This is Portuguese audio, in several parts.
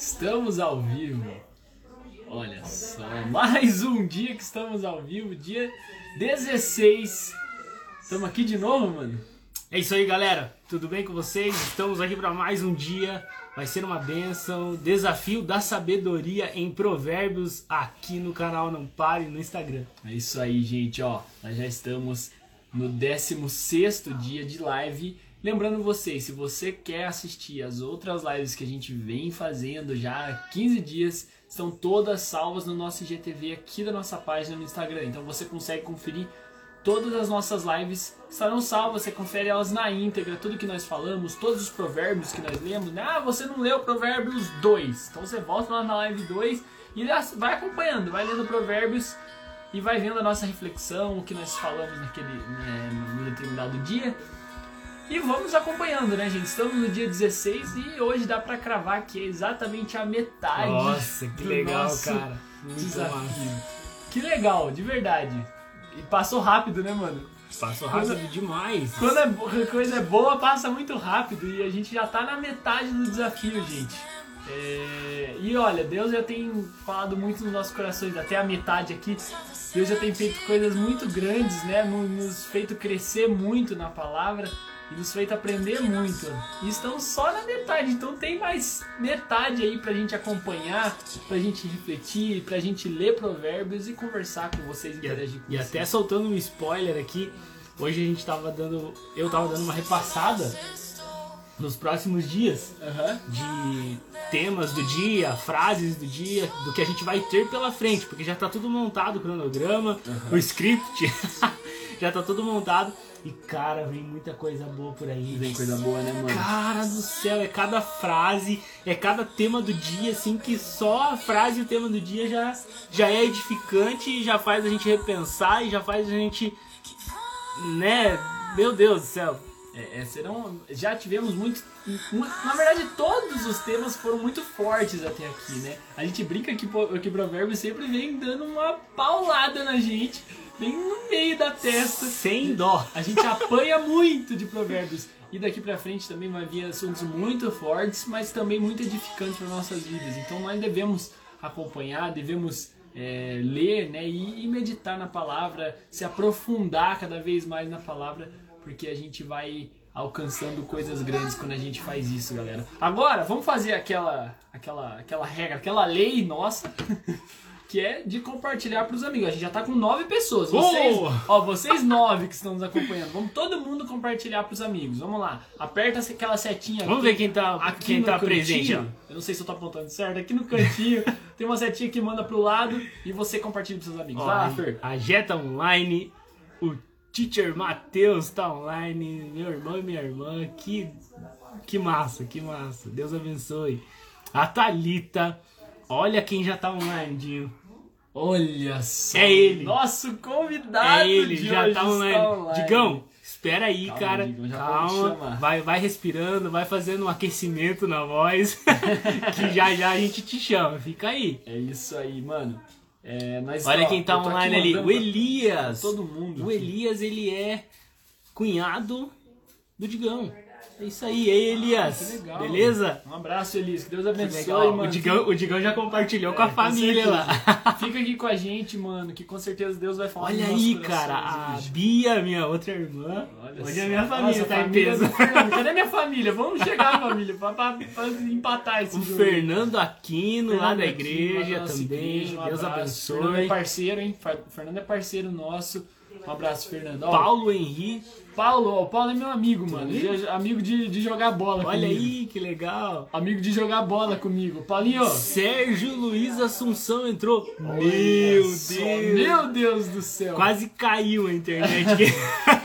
Estamos ao vivo. Olha só, mais um dia que estamos ao vivo, dia 16. Estamos aqui de novo, mano. É isso aí, galera. Tudo bem com vocês? Estamos aqui para mais um dia. Vai ser uma benção. Desafio da sabedoria em provérbios aqui no canal Não Pare no Instagram. É isso aí, gente, ó. Nós já estamos no 16 dia de live. Lembrando vocês, se você quer assistir as outras lives que a gente vem fazendo já há 15 dias, estão todas salvas no nosso IGTV aqui da nossa página no Instagram. Então você consegue conferir todas as nossas lives estarão salvas, você confere elas na íntegra, tudo que nós falamos, todos os provérbios que nós lemos. Né? Ah, você não leu Provérbios 2. Então você volta lá na live 2 e vai acompanhando, vai lendo Provérbios e vai vendo a nossa reflexão, o que nós falamos naquele né, no determinado dia. E vamos acompanhando, né, gente? Estamos no dia 16 e hoje dá para cravar que é exatamente a metade. Nossa, que legal, cara. Muito desafio. Que legal, de verdade. E passou rápido, né, mano? Passou rápido Quando- demais. Quando a coisa é boa, passa muito rápido e a gente já tá na metade do desafio, gente. É, E olha, Deus já tem falado muito nos nossos corações, até a metade aqui. Deus já tem feito coisas muito grandes, né? No- Nos feito crescer muito na palavra e nos feito aprender muito. E estamos só na metade, então tem mais metade aí pra gente acompanhar, pra gente refletir, pra gente ler provérbios e conversar com vocês, E, interagir com e vocês. até soltando um spoiler aqui, hoje a gente tava dando. Eu tava dando uma repassada nos próximos dias Aham. de temas do dia, frases do dia, do que a gente vai ter pela frente, porque já tá tudo montado o cronograma, o script, já tá tudo montado. E cara, vem muita coisa boa por aí. Vem coisa boa, né, mano? Cara do céu, é cada frase, é cada tema do dia, assim, que só a frase e o tema do dia já, já é edificante e já faz a gente repensar e já faz a gente. Né? Meu Deus do céu. É, é, serão, já tivemos muito, mu- Na verdade, todos os temas foram muito fortes até aqui, né? A gente brinca que, que Provérbio sempre vem dando uma paulada na gente, bem no meio da testa. Sem dó. A gente apanha muito de Provérbios. E daqui pra frente também vai vir assuntos muito fortes, mas também muito edificantes para nossas vidas. Então nós devemos acompanhar, devemos é, ler né, e, e meditar na palavra, se aprofundar cada vez mais na palavra, porque a gente vai alcançando coisas grandes quando a gente faz isso, galera. Agora, vamos fazer aquela, aquela, aquela regra, aquela lei nossa. Que é de compartilhar pros amigos. A gente já tá com nove pessoas. Vocês, Boa! ó, vocês nove que estão nos acompanhando. Vamos todo mundo compartilhar pros amigos. Vamos lá. Aperta aquela setinha Vamos aqui. ver quem tá, Aqui quem no tá cantinho, presente. ó. Eu não sei se eu tô apontando certo. Aqui no cantinho tem uma setinha que manda pro lado e você compartilha pros seus amigos. Ó, lá, Fer. A Jeta online, o teacher Matheus tá online, meu irmão e minha irmã, que, que massa, que massa. Deus abençoe. A Thalita, olha quem já tá online, Dinho. Olha só. É ele. Nosso convidado É ele, de já hoje tá está online. Digão, espera aí, Calma, cara. Digão, Calma, vai, vai respirando, vai fazendo um aquecimento na voz, que já já a gente te chama. Fica aí. É isso aí, mano. É, Olha quem tá online ali, o Elias. Todo mundo. O aqui. Elias, ele é cunhado do Digão. É isso aí, aí, Elias. Ah, legal. Beleza? Um abraço, Elias. Que Deus abençoe, mano. O Digão, o Digão já compartilhou com a É, família certeza. lá. Fica aqui com a gente, mano, que com certeza Deus vai falar Olha aí, cara, a hoje. Bia, minha outra irmã. Olha Hoje a minha família Nossa, tá em família peso. do Fernando. Cadê minha família? Vamos chegar, família, pra, pra- pra empatar esse O jogo. Fernando Aquino, lá da igreja nossa também. igreja, um Deus abraço. Fernando é abençoe. parceiro, hein? Fernando é parceiro nosso. Um abraço, Fernando. Paulo Henrique. Paulo, ó, o Paulo é meu amigo, mano. Amigo? Já- Amigo de, de jogar bola Olha comigo. aí, que legal. Amigo de jogar bola comigo. Paulinho, Sérgio Luiz Assunção entrou. Meu Deus. Meu Deus do céu. Quase caiu a internet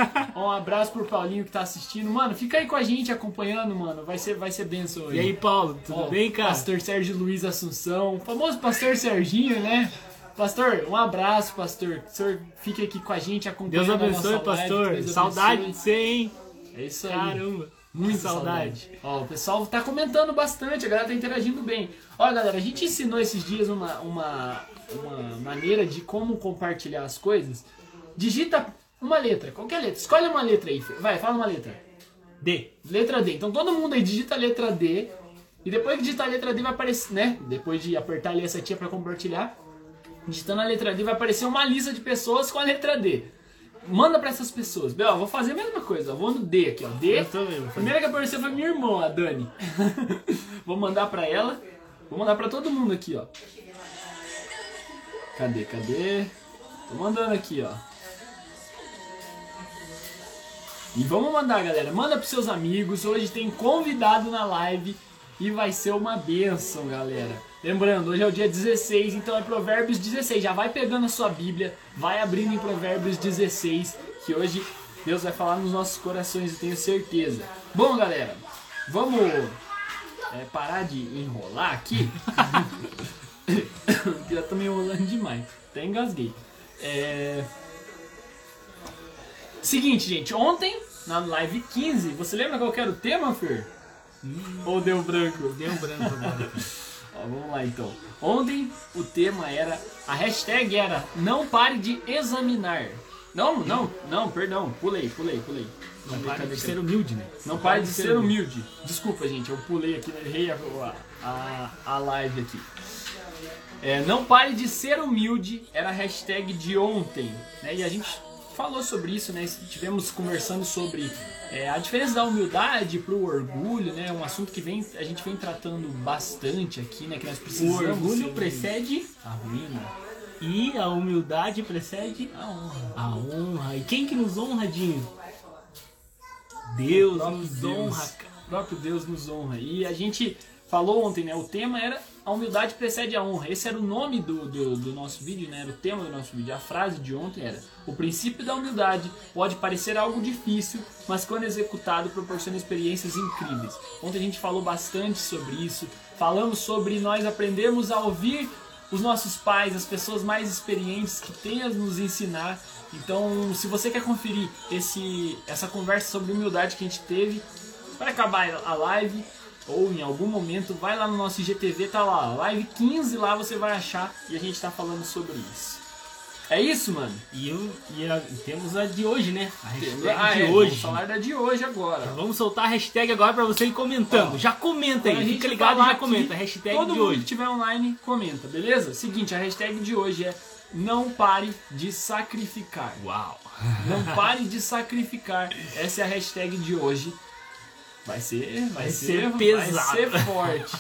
Um abraço pro Paulinho que tá assistindo. Mano, fica aí com a gente acompanhando, mano. Vai ser, vai ser benção hoje. E aí, Paulo, tudo Ó, bem, cara? Pastor Sérgio Luiz Assunção, o famoso Pastor Serginho, né? Pastor, um abraço, pastor. Que o senhor fique aqui com a gente acompanhando Deus a abençoe, nossa live, pastor. Deus Saudade abençoe. de você, hein? É isso aí. Caramba. Muita saudade. Ó, o pessoal tá comentando bastante, a galera tá interagindo bem. Ó, galera, a gente ensinou esses dias uma, uma, uma maneira de como compartilhar as coisas. Digita uma letra, qualquer letra. Escolhe uma letra aí. Vai, fala uma letra. D. Letra D. Então todo mundo aí digita a letra D E depois que digitar a letra D vai aparecer, né? Depois de apertar ali essa tia para compartilhar, digitando a letra D vai aparecer uma lista de pessoas com a letra D. Manda para essas pessoas. Bel, vou fazer a mesma coisa. Vou no D aqui, ó. D. Eu também vou A fazer. primeira que apareceu foi minha irmã, a Dani. vou mandar pra ela. Vou mandar pra todo mundo aqui, ó. Cadê, cadê? Tô mandando aqui, ó. E vamos mandar, galera. Manda pros seus amigos. Hoje tem convidado na live e vai ser uma benção, galera. Lembrando, hoje é o dia 16, então é Provérbios 16. Já vai pegando a sua Bíblia, vai abrindo em Provérbios 16, que hoje Deus vai falar nos nossos corações, eu tenho certeza. Bom, galera, vamos é, parar de enrolar aqui. Já tô me enrolando demais. Até engasguei. É... Seguinte, gente. Ontem, na live 15, você lembra qual que era o tema, Fer? Ou deu branco? Deu branco agora. Ó, vamos lá então. Ontem o tema era. A hashtag era Não pare de examinar. Não, não, não, perdão. Pulei, pulei, pulei. Não cadê, de ser humilde, né? Não pare de ser humilde. Desculpa, gente, eu pulei aqui, errei a, a, a live aqui. É, não pare de ser humilde era a hashtag de ontem, né? E a gente falou sobre isso, né? Tivemos conversando sobre é, a diferença da humildade pro orgulho, né? Um assunto que vem, a gente vem tratando bastante aqui, né? Que nós O precisamos. orgulho ser precede a ruína, e a humildade precede a honra. a honra. E quem que nos honra, Dinho? Deus nos Deus. honra, cara. O próprio Deus nos honra. E a gente falou ontem, né? O tema era a humildade precede a honra. Esse era o nome do, do, do nosso vídeo, né? Era o tema do nosso vídeo. A frase de ontem era: O princípio da humildade pode parecer algo difícil, mas quando executado proporciona experiências incríveis. Ontem a gente falou bastante sobre isso. Falamos sobre nós aprendermos a ouvir os nossos pais, as pessoas mais experientes que têm a nos ensinar. Então, se você quer conferir esse, essa conversa sobre humildade que a gente teve, vai acabar a live ou em algum momento, vai lá no nosso IGTV, tá lá, live 15 lá você vai achar e a gente tá falando sobre isso. É isso, mano? E, eu, e a- temos a de hoje, né? A hashtag Ah, de é, hoje. Vamos falar da de hoje agora. Vamos soltar a hashtag agora pra você ir comentando. Ó, já comenta a aí, fica ligado e já comenta. aqui, Hashtag Todo de mundo hoje. que estiver online, comenta, beleza? Seguinte, a hashtag de hoje é não pare de sacrificar. Uau! Não pare de sacrificar. Essa é a hashtag de hoje. Vai ser, vai, Vai ser, ser vai pesado. ser forte.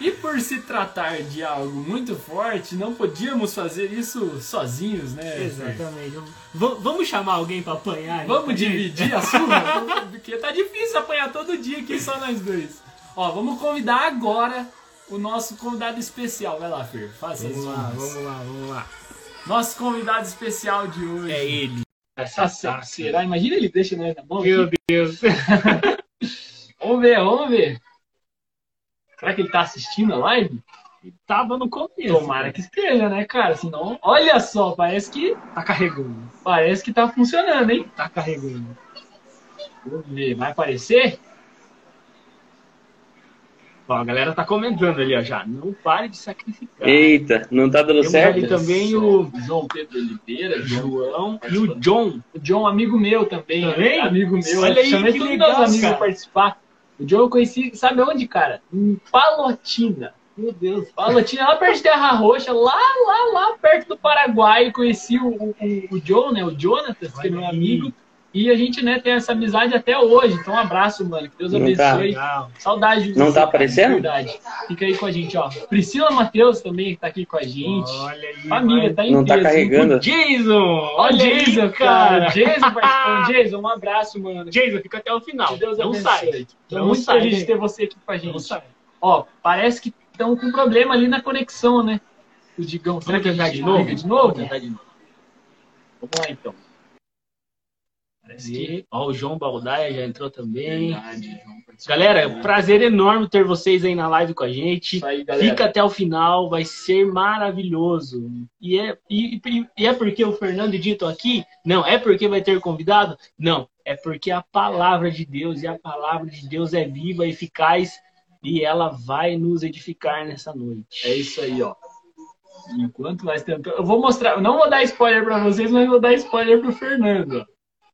E por se tratar de algo muito forte, não podíamos fazer isso sozinhos, né? Exatamente. V- vamos chamar alguém pra apanhar? né? Vamos dividir a surra? Porque tá difícil apanhar todo dia aqui só nós dois. Ó, vamos convidar agora o nosso convidado especial. Vai lá, Fer, faça as Vamos lá, vamos lá, vamos lá. Nosso convidado especial de hoje. É ele. Essa será? será? Imagina ele deixa nós na mão. Meu aqui. Deus. Vamos ver, vamos ver. Será que ele tá assistindo a live? Tava no começo. Tomara que esteja, né, cara? Senão, olha só, parece que Tá carregando. parece que tá funcionando, hein? Tá carregando. Vamos ver, vai aparecer? Ó, a galera tá comentando ali, ó, já. Não pare de sacrificar. Eita, não tá dando Temos certo? ali também o João Pedro Oliveira, João e o John. O John, amigo meu também. Também? Amigo meu. Olha aí, Chamei que todos legal, amigos cara. participar. O John eu conheci, sabe onde, cara? Em Palotina. Meu Deus. Palotina, lá perto de Terra Roxa, lá, lá, lá perto do Paraguai. Conheci o, o, o John, né? O Jonathan, que é meu amigo. E a gente, né, tem essa amizade até hoje. Então, um abraço, mano. Que Deus Não abençoe. tá. Saudade de Não você, tá cara, aparecendo? de Verdade. Fica aí com a gente, ó. Priscila Matheus também, que tá aqui com a gente. Olha aí. Família, tá em Não tá peso. carregando? Jason! Olha Olha Jason, aí, cara. cara. Jason participando. Jason, um abraço, mano. Jason, fica até o final. Que Deus não abençoe. sai. Tô Não muito sai, feliz de gente. ter você aqui com a Não gente. sai. Ó, parece que estão com problema ali na conexão, né? O Digão. Será que gente de novo? de novo. Vamos lá, então. Parece que... Ó, o João Baldaia já entrou também. Verdade, João. Galera, prazer enorme ter vocês aí na live com a gente. Aí. Fica até o final, vai ser maravilhoso. E é, e, e- é porque o Fernando Dito aqui? Não. É porque vai ter convidado? Não. É porque a palavra de Deus e a palavra de Deus é viva, eficaz e ela vai nos edificar nessa noite. É isso aí, ó. Enquanto nós tentamos. Eu vou mostrar. Não vou dar spoiler pra vocês, mas vou dar spoiler pro Fernando.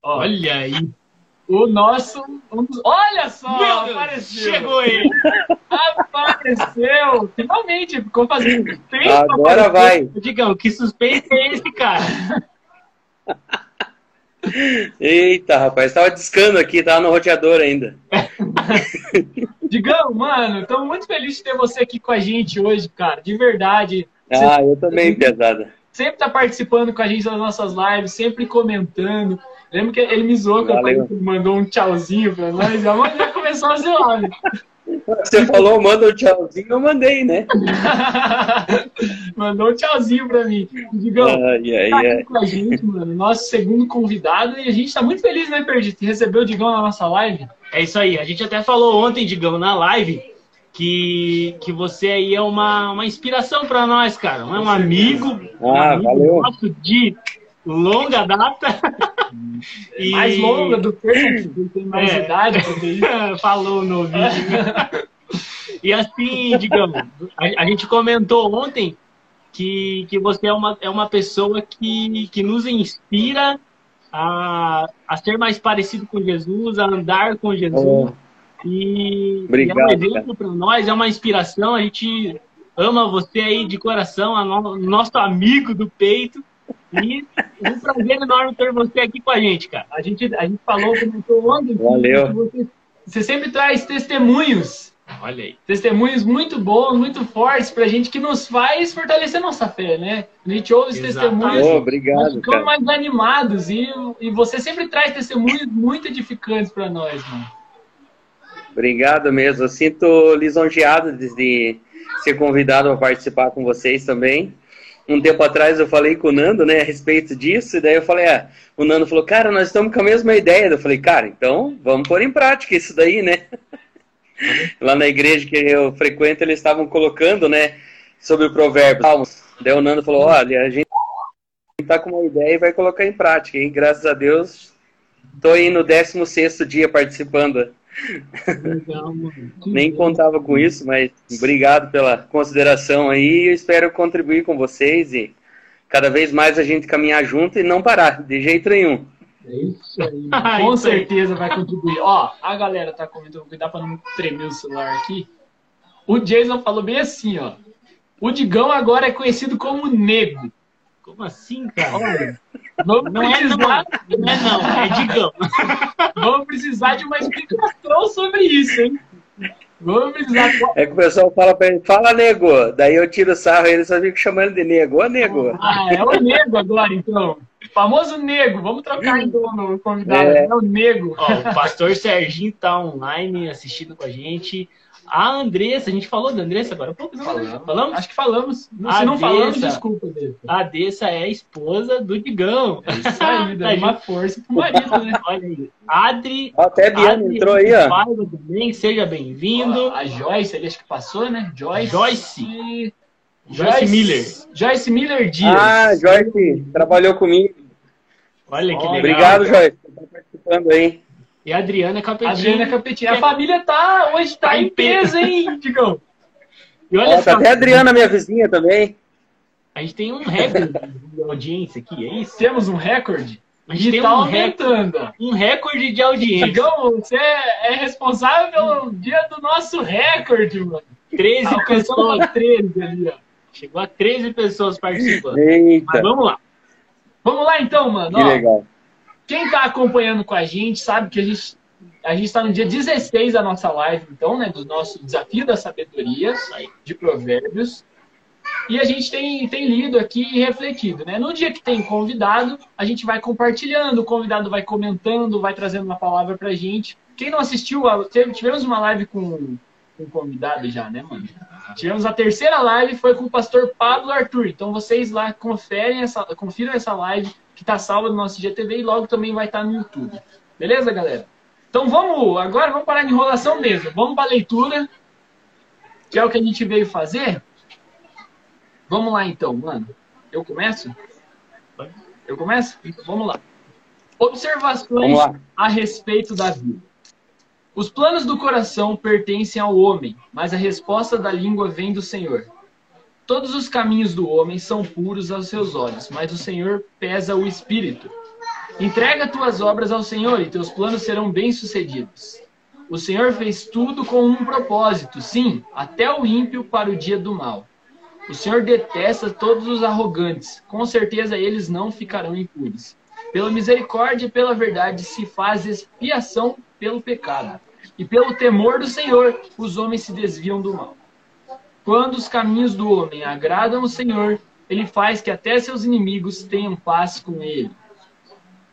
Ó, Olha aí. o nosso. Um dos... Olha só! Deus, apareceu! Chegou ele! Apareceu! Finalmente! Ficou fazendo suspense. Agora apareceu. vai! Digão, que suspense é esse, cara? Eita, rapaz, tava discando aqui, tava no roteador ainda. Digão, mano, estamos muito felizes de ter você aqui com a gente hoje, cara, de verdade. Ah, você... eu também, pesada. Sempre tá participando com a gente das nossas lives, sempre comentando. Lembro que ele me zoou quando ele mandou um tchauzinho pra nós, já, já começou a zoar. Né? Você falou, manda um tchauzinho, eu mandei, né? Mandou um tchauzinho pra mim. Digão, ai, ai, tá aqui com a gente, mano, nosso segundo convidado, e a gente tá muito feliz, né, Perdi, de receber o Digão na nossa live. É isso aí, a gente até falou ontem, Digão, na live, que, que você aí é uma, uma inspiração para nós, cara. Um, um amigo, um ah, amigo valeu. nosso de longa data. e... Mais longa do que tem mais é. idade. Falou no vídeo. e assim, digamos, a, a, gente comentou ontem que, que você é uma, é uma pessoa que, que nos inspira a, a ser mais parecido com Jesus, a andar com Jesus. É. E, Obrigado, é um exemplo para nós, é uma inspiração. A gente ama você aí de coração, no, nosso amigo do peito. E é um prazer enorme ter você aqui com a gente, cara. A gente, a gente falou, comentou ontem. Valeu. Você, você sempre traz testemunhos. Olha aí. Testemunhos muito bons, muito fortes pra gente que nos faz fortalecer nossa fé, né? A gente ouve os testemunhos. Oh, obrigado. Ficamos mais animados e, e você sempre traz testemunhos muito edificantes para nós, mano. Obrigado mesmo. Eu sinto lisonjeado de ser convidado a participar com vocês também um tempo atrás eu falei com o Nando, né, a respeito disso, e daí eu falei, ah, o Nando falou, cara, nós estamos com a mesma ideia. Eu falei, cara, então vamos pôr em prática isso daí, né? Lá na igreja que eu frequento, eles estavam colocando, né, sobre o provérbio. Daí o Nando falou, olha, a gente está com uma ideia e vai colocar em prática. E graças a Deus, estou aí no 16º dia participando Legal, Nem contava com isso, mas obrigado pela consideração aí. Eu espero contribuir com vocês e cada vez mais a gente caminhar junto e não parar, de jeito nenhum. É isso aí. com certeza vai contribuir. Ó, a galera tá comentando, cuidar para não tremer o celular aqui. O Jason falou bem assim, ó. O Digão agora é conhecido como Nego. Como assim, cara? Olha, vamos não precisar... é não, não é não, é Digão. vamos precisar de uma explicação sobre isso, hein? Vamos precisar. É que o pessoal fala pra ele, fala nego. Daí eu tiro o sarro e ele só fica chamando de nego. Ô nego. Ah, é o nego agora, então. Famoso nego. Vamos trocar então no convidado. É, é o nego. Ó, o pastor Serginho tá online assistindo com a gente. A Andressa, a gente falou da Andressa agora pouco, não? Falamos. falamos? Acho que falamos. A Se não falamos, desculpa. A Dessa é a esposa do Digão. É isso aí, dá uma força pro marido, né? Olha aí. Adri. Até Biano entrou aí, ó. também, seja bem-vindo. A Joyce, ele acho que passou, né? Joyce. Joyce. Joyce Miller. Joyce Miller Dias. Ah, Joyce, trabalhou comigo. Olha que legal. Obrigado, Joyce, por estar participando aí. E a Adriana Capetinho. Adriana Capetinho. A família tá, hoje tá, tá em peso, hein, Digão? E olha tá até a Adriana, minha vizinha também. A gente tem um recorde de audiência aqui, é isso? Temos um recorde? A gente tem tá um aumentando. Um recorde de audiência. Digão, você é responsável pelo dia do nosso recorde, mano. 13 pessoas. 13 ali, ó. Chegou a 13 pessoas participando. Eita. Mas vamos lá. Vamos lá então, mano. Que ó. legal. Quem está acompanhando com a gente sabe que a gente a gente está no dia 16 da nossa live, então, né, do nosso desafio da sabedoria de provérbios. E a gente tem, tem lido aqui e refletido, né? No dia que tem convidado, a gente vai compartilhando, o convidado vai comentando, vai trazendo uma palavra pra gente. Quem não assistiu, tivemos uma live com, com convidado já, né, mano? Tivemos a terceira live, foi com o pastor Pablo Arthur. Então vocês lá conferem essa, confiram essa live que está salva no nosso GTV e logo também vai estar tá no YouTube. Beleza, galera? Então vamos, agora vamos parar de enrolação mesmo. Vamos para a leitura, que é o que a gente veio fazer. Vamos lá então, mano. Eu começo? Eu começo? Então, vamos lá. Observações vamos lá. a respeito da vida. Os planos do coração pertencem ao homem, mas a resposta da língua vem do Senhor. Todos os caminhos do homem são puros aos seus olhos, mas o Senhor pesa o espírito. Entrega tuas obras ao Senhor e teus planos serão bem-sucedidos. O Senhor fez tudo com um propósito, sim, até o ímpio para o dia do mal. O Senhor detesta todos os arrogantes, com certeza eles não ficarão impunes. Pela misericórdia e pela verdade se faz expiação pelo pecado. E pelo temor do Senhor, os homens se desviam do mal. Quando os caminhos do homem agradam o Senhor, ele faz que até seus inimigos tenham paz com ele.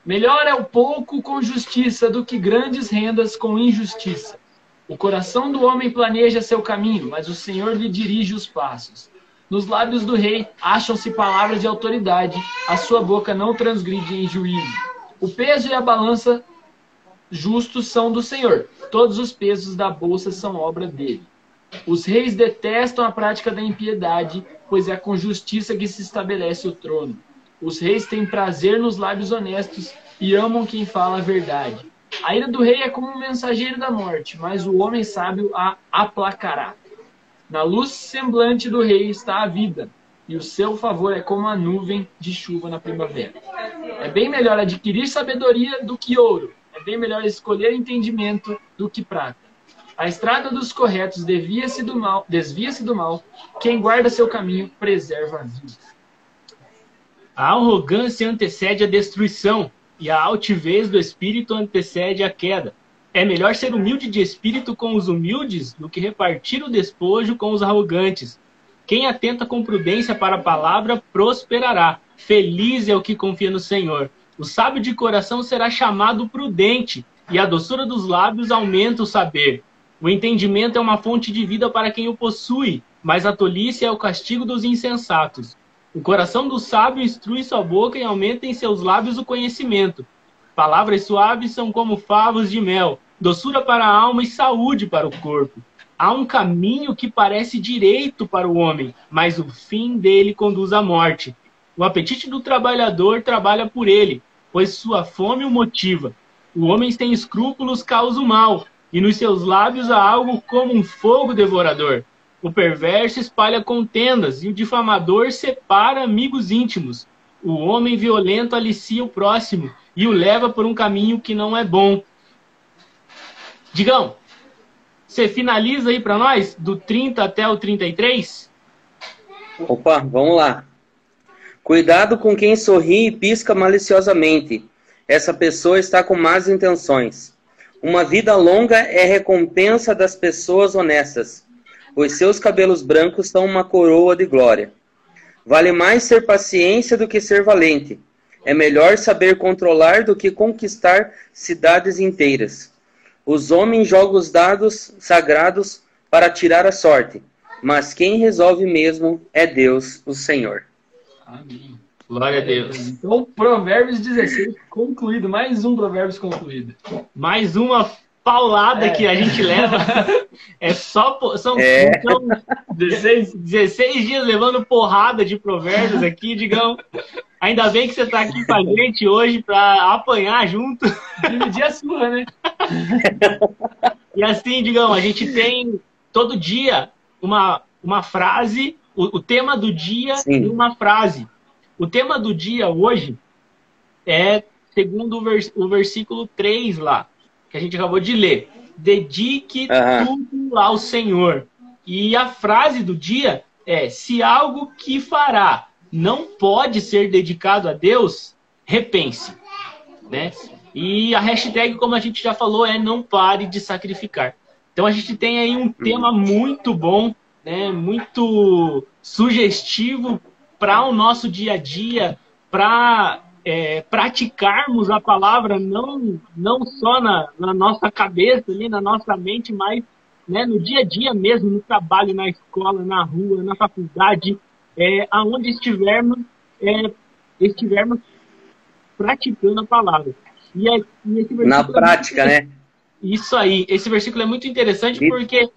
Melhor é o pouco com justiça do que grandes rendas com injustiça. O coração do homem planeja seu caminho, mas o Senhor lhe dirige os passos. Nos lábios do rei acham-se palavras de autoridade, a sua boca não transgride em juízo. O peso e a balança justos são do Senhor, todos os pesos da bolsa são obra dele. Os reis detestam a prática da impiedade, pois é com justiça que se estabelece o trono. Os reis têm prazer nos lábios honestos e amam quem fala a verdade. A ira do rei é como um mensageiro da morte, mas o homem sábio a aplacará. Na luz semblante do rei está a vida, e o seu favor é como a nuvem de chuva na primavera. É bem melhor adquirir sabedoria do que ouro, é bem melhor escolher entendimento do que prata. A estrada dos corretos desvia-se do mal, desvia-se do mal. Quem guarda seu caminho preserva a vida. A arrogância antecede a destruição, e a altivez do espírito antecede a queda. É melhor ser humilde de espírito com os humildes do que repartir o despojo com os arrogantes. Quem atenta com prudência para a palavra prosperará. Feliz é o que confia no Senhor. O sábio de coração será chamado prudente, e a doçura dos lábios aumenta o saber. O entendimento é uma fonte de vida para quem o possui, mas a tolice é o castigo dos insensatos. O coração do sábio instrui sua boca e aumenta em seus lábios o conhecimento. Palavras suaves são como favos de mel, doçura para a alma e saúde para o corpo. Há um caminho que parece direito para o homem, mas o fim dele conduz à morte. O apetite do trabalhador trabalha por ele, pois sua fome o motiva. O homem sem escrúpulos causa o mal, e nos seus lábios há algo como um fogo devorador. O perverso espalha contendas e o difamador separa amigos íntimos. O homem violento alicia o próximo e o leva por um caminho que não é bom. Digão, você finaliza aí para nós do 30 até o 33? Opa, vamos lá. Cuidado com quem sorri e pisca maliciosamente. Essa pessoa está com más intenções. Uma vida longa é recompensa das pessoas honestas. Os seus cabelos brancos são uma coroa de glória. Vale mais ser paciência do que ser valente. É melhor saber controlar do que conquistar cidades inteiras. Os homens jogam os dados sagrados para tirar a sorte, mas quem resolve mesmo é Deus, o Senhor. Amém. Glória a Deus. Então, Provérbios 16 concluído. Mais um Provérbios concluído. Mais uma paulada É. que a gente leva. É só. São, É. são 16, 16 dias levando porrada de provérbios aqui, digão. Ainda bem que você está aqui com a gente hoje para apanhar junto. Dividir a sua, né? E assim, digão, a gente tem todo dia uma, uma frase, o, o tema do dia Sim. e uma frase. O tema do dia hoje é segundo o, vers- o versículo 3 lá, que a gente acabou de ler. Dedique Aham. tudo ao Senhor. E a frase do dia é: se algo que fará não pode ser dedicado a Deus, repense. Né? E a hashtag, como a gente já falou, é não pare de sacrificar. Então a gente tem aí um tema muito bom, né? muito sugestivo para o nosso dia a dia, para é, praticarmos a palavra não, não só na, na nossa cabeça, ali, na nossa mente, mas né, no dia a dia mesmo, no trabalho, na escola, na rua, na faculdade, é, aonde estivermos, é, estivermos praticando a palavra. E, é- e Na é prática, né? isso aí. Esse versículo é muito interessante E- porque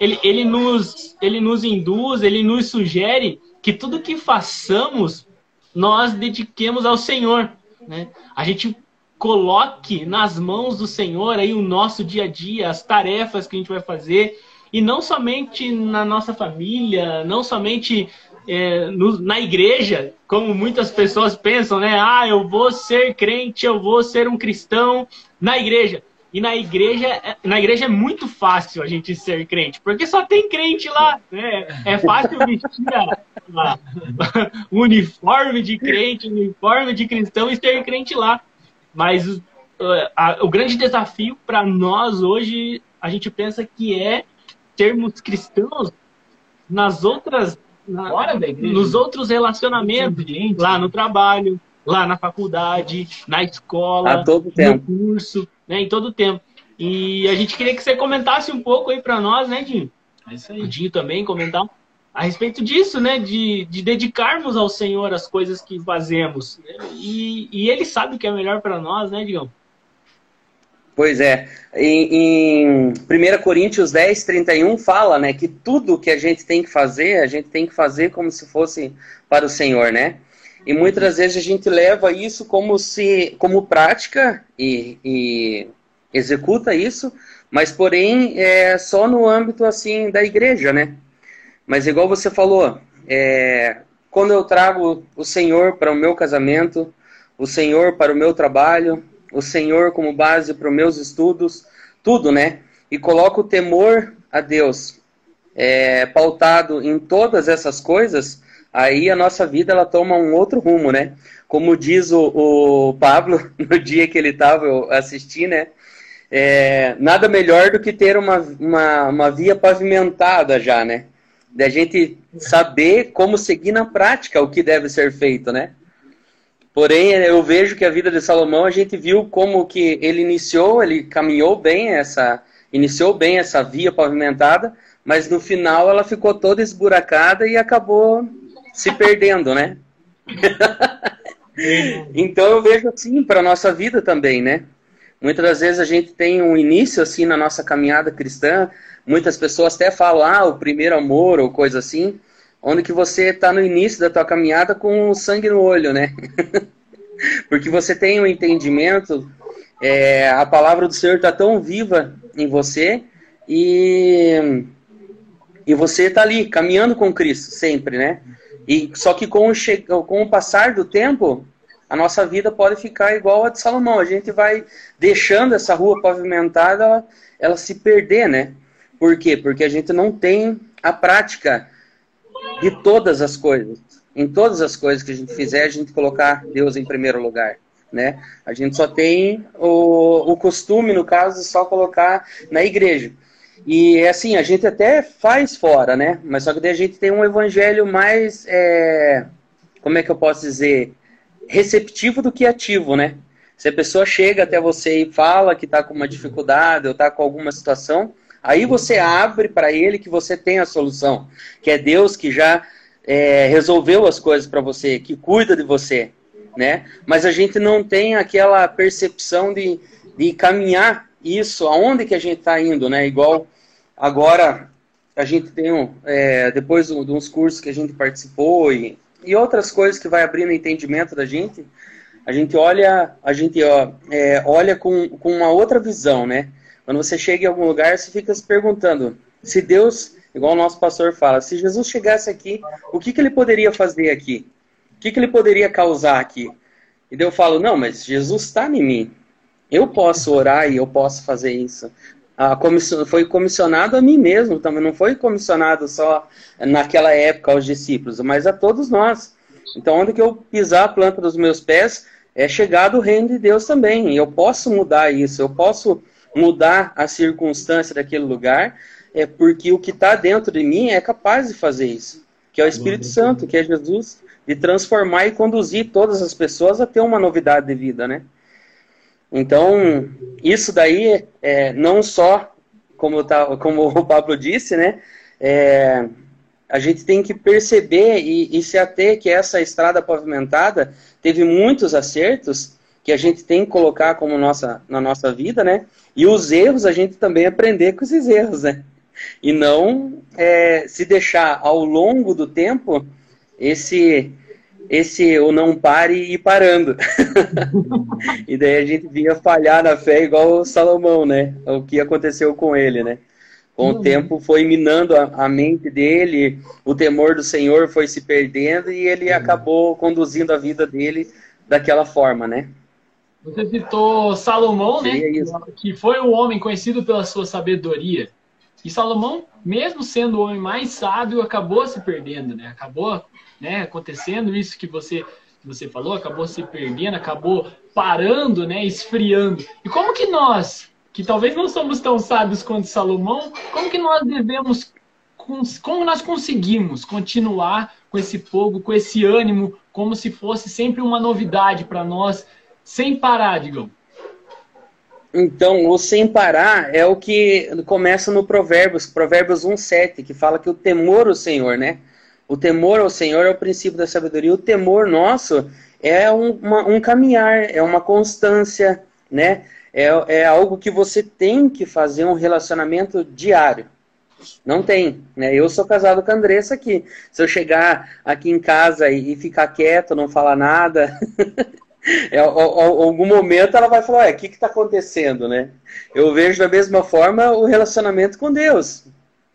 ele, ele, nos, ele nos induz, ele nos sugere que tudo que façamos nós dediquemos ao Senhor. Né? A gente coloque nas mãos do Senhor aí o nosso dia a dia, as tarefas que a gente vai fazer. E não somente na nossa família, não somente é, no, na igreja, como muitas pessoas pensam, né? Ah, eu vou ser crente, eu vou ser um cristão na igreja. E na igreja, é, na igreja é muito fácil a gente ser crente, porque só tem crente lá, né? É fácil vestir o uniforme de crente, uniforme de cristão e ser crente lá. Mas uh, a, o grande desafio para nós hoje, a gente pensa que é termos cristãos nas outras na, nos outros relacionamentos, lá no trabalho, lá na faculdade, na escola, todo tempo. no curso, né, em todo o tempo. E a gente queria que você comentasse um pouco aí para nós, né, Dinho? É isso aí. O Dinho também comentar a respeito disso, né, de, de dedicarmos ao Senhor as coisas que fazemos. E, e Ele sabe o que é melhor para nós, né, Digão? Pois é. Em, em 1 Coríntios 10, 31 fala, né, que tudo que a gente tem que fazer, a gente tem que fazer como se fosse para o Senhor, né? E muitas vezes a gente leva isso como se como prática e, e executa isso, mas porém é só no âmbito assim da igreja, né? Mas igual você falou, é, quando eu trago o Senhor para o meu casamento, o Senhor para o meu trabalho, o Senhor como base para os meus estudos, tudo, né? E coloco o temor a Deus é, pautado em todas essas coisas, aí a nossa vida ela toma um outro rumo, né? Como diz o, o Pablo no dia que ele estava, eu assisti, né? É, nada melhor do que ter uma, uma, uma via pavimentada já, né? Da gente saber como seguir na prática o que deve ser feito, né? Porém, eu vejo que a vida de Salomão, a gente viu como que ele iniciou, ele caminhou bem essa, iniciou bem essa via pavimentada, mas no final ela ficou toda esburacada e acabou se perdendo, né? então eu vejo assim para nossa vida também, né? Muitas das vezes a gente tem um início assim na nossa caminhada cristã, muitas pessoas até falam, ah, o primeiro amor ou coisa assim, onde que você está no início da tua caminhada com sangue no olho, né? Porque você tem um entendimento, é, a palavra do Senhor está tão viva em você e, e você está ali caminhando com Cristo sempre, né? E só que com o, com o passar do tempo, a nossa vida pode ficar igual a de Salomão. A gente vai deixando essa rua pavimentada, ela, ela se perder, né? Por quê? Porque a gente não tem a prática de todas as coisas. Em todas as coisas que a gente fizer, a gente colocar Deus em primeiro lugar. Né? A gente só tem o, o costume, no caso, de só colocar na igreja. E assim, a gente até faz fora, né? Mas só que daí a gente tem um evangelho mais, é, como é que eu posso dizer, receptivo do que ativo, né? Se a pessoa chega até você e fala que está com uma dificuldade ou está com alguma situação, Aí você abre para ele que você tem a solução, que é Deus que já é, resolveu as coisas para você, que cuida de você, né? Mas a gente não tem aquela percepção de, de caminhar isso, aonde que a gente está indo, né? Igual agora a gente tem, um, é, depois de uns cursos que a gente participou e, e outras coisas que vai abrindo entendimento da gente, a gente olha, a gente ó, é, olha com, com uma outra visão, né? Quando você chega em algum lugar, você fica se perguntando se Deus, igual o nosso pastor fala, se Jesus chegasse aqui, o que, que ele poderia fazer aqui? O que, que ele poderia causar aqui? E eu falo, não, mas Jesus está em mim. Eu posso orar e eu posso fazer isso. A comission... Foi comissionado a mim mesmo também, não foi comissionado só naquela época aos discípulos, mas a todos nós. Então, onde que eu pisar a planta dos meus pés, é chegar do reino de Deus também. Eu posso mudar isso, eu posso mudar a circunstância daquele lugar, é porque o que está dentro de mim é capaz de fazer isso, que é o Espírito Santo, que é Jesus, de transformar e conduzir todas as pessoas a ter uma novidade de vida, né? Então, isso daí é não só, como, tá, como o Pablo disse, né? É, a gente tem que perceber e, e se ater que essa estrada pavimentada teve muitos acertos que a gente tem que colocar como nossa, na nossa vida, né? E os erros, a gente também aprender com esses erros, né? E não é, se deixar ao longo do tempo esse esse o não pare e parando. e daí a gente vinha falhar na fé igual o Salomão, né? O que aconteceu com ele, né? Com o tempo foi minando a, a, mente dele, o temor do Senhor foi se perdendo e ele uhum. acabou conduzindo a vida dele daquela forma, né? Você citou Salomão, né? Que foi o homem conhecido pela sua sabedoria. E Salomão, mesmo sendo o homem mais sábio, acabou se perdendo, né? Acabou né, acontecendo isso que você, que você falou, acabou se perdendo, acabou parando, né, esfriando. E como que nós, que talvez não somos tão sábios quanto Salomão, como que nós devemos, como nós conseguimos continuar com esse fogo, com esse ânimo, como se fosse sempre uma novidade para nós, sem parar, digamos? Então, o sem parar é o que começa no Provérbios, Provérbios 1,7, que fala que o temor ao Senhor, né? O temor ao Senhor é o princípio da sabedoria. O temor nosso é um, uma, um caminhar, é uma constância, né? É, é algo que você tem que fazer um relacionamento diário. Não tem, né? Eu sou casado com a Andressa aqui. Se eu chegar aqui em casa e, e ficar quieto, não falar nada, é, algum momento ela vai falar, o que está acontecendo, né? Eu vejo da mesma forma o relacionamento com Deus.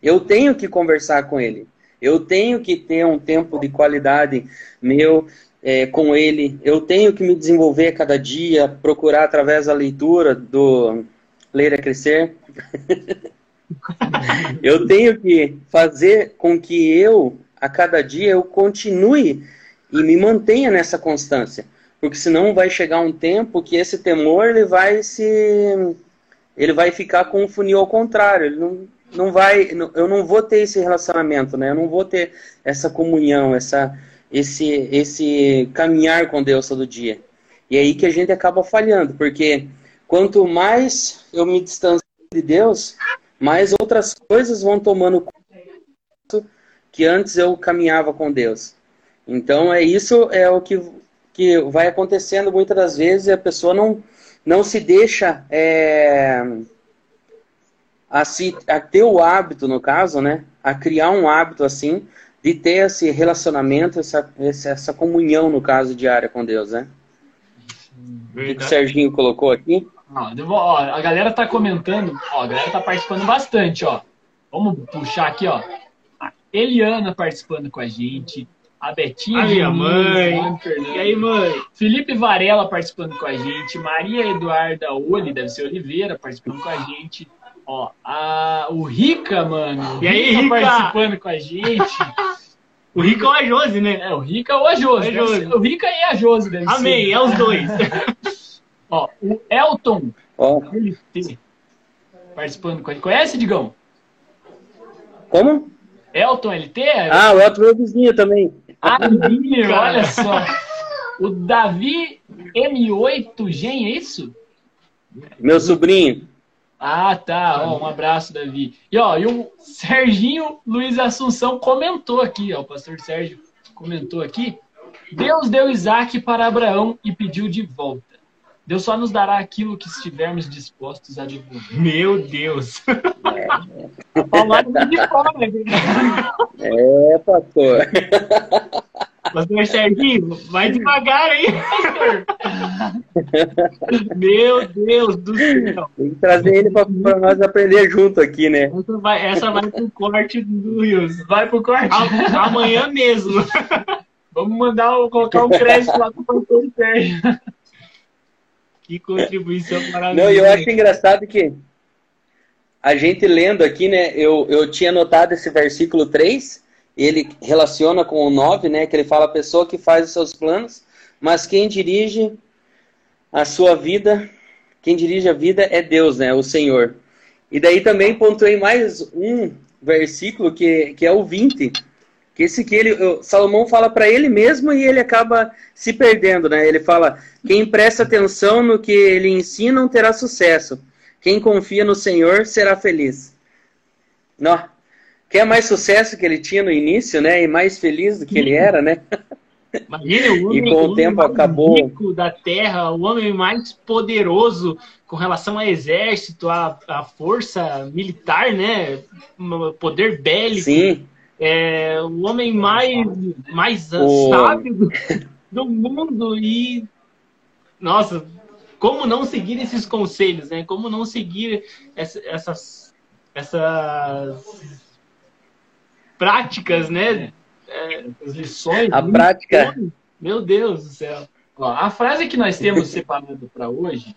Eu tenho que conversar com Ele. Eu tenho que ter um tempo de qualidade meu é, com Ele. Eu tenho que me desenvolver cada dia, procurar através da leitura do Ler é Crescer. eu tenho que fazer com que eu, a cada dia, eu continue e me mantenha nessa constância porque senão vai chegar um tempo que esse temor ele vai se ele vai ficar com o funil ao contrário, ele não, não vai, eu não vou ter esse relacionamento, né? Eu não vou ter essa comunhão, essa esse esse caminhar com Deus todo dia. E é aí que a gente acaba falhando, porque quanto mais eu me distancio de Deus, mais outras coisas vão tomando que antes eu caminhava com Deus. Então é isso é o que que vai acontecendo muitas das vezes a pessoa não, não se deixa é, a, se, a ter o hábito, no caso, né? A criar um hábito assim de ter esse relacionamento, essa, essa comunhão, no caso, diária com Deus, né? O que o Serginho colocou aqui? Ó, a galera tá comentando, ó, a galera tá participando bastante, ó. Vamos puxar aqui, ó. A Eliana participando com a gente. A Betinha. A minha mãe. E aí, mãe? Felipe Varela participando com a gente. Maria Eduarda Oli, deve ser Oliveira, participando com a gente. Ó, a, o Rica, mano. E aí, Rica? participando com a gente. O Rica ou a Josi, né? É, o Rica ou a Josi. É o Rica e a Josi, deve Amém, ser. é os dois. Ó, o Elton. Oh. Participando com a gente. Conhece, Digão? Como? Elton LT? Ah, o Elton meu vizinho também. Admir, olha só. O Davi M8 Gen, é isso? Meu sobrinho. Ah, tá. Ó, um abraço, Davi. E, ó, e o Serginho Luiz Assunção comentou aqui, ó, o pastor Sérgio comentou aqui. Deus deu Isaac para Abraão e pediu de volta. Deus só nos dará aquilo que estivermos dispostos a devolver. Meu Deus! É, é. de fora, é pastor. Pastor Serginho, vai devagar aí. Meu Deus do céu. Tem que trazer ele para nós aprender junto aqui, né? Essa vai, essa vai pro corte do Rios. Vai pro corte? A, amanhã mesmo. Vamos mandar, colocar um crédito lá pro pastor Sérgio. Que contribuição maravilhosa. Não, eu acho engraçado que a gente lendo aqui, né, eu, eu tinha notado esse versículo 3, ele relaciona com o 9, né, que ele fala a pessoa que faz os seus planos, mas quem dirige a sua vida, quem dirige a vida é Deus, né, o Senhor. E daí também pontuei mais um versículo que, que é o 20, que esse que ele, Salomão fala para ele mesmo e ele acaba se perdendo, né? Ele fala: quem presta atenção no que ele ensina terá sucesso. Quem confia no Senhor será feliz. Não. Quer mais sucesso que ele tinha no início, né? E mais feliz do que ele era, né? Imagina o homem, e com o, o tempo acabou. rico da terra, o homem mais poderoso com relação ao exército, à, à força militar, né? Poder bélico. Sim é o homem mais, mais o... sábio do, do, mundo e nossa, como não seguir esses conselhos, né? Como não seguir essa, essas essas práticas, né? É, as lições. A prática. Meu Deus do céu. Ó, a frase que nós temos separada para hoje,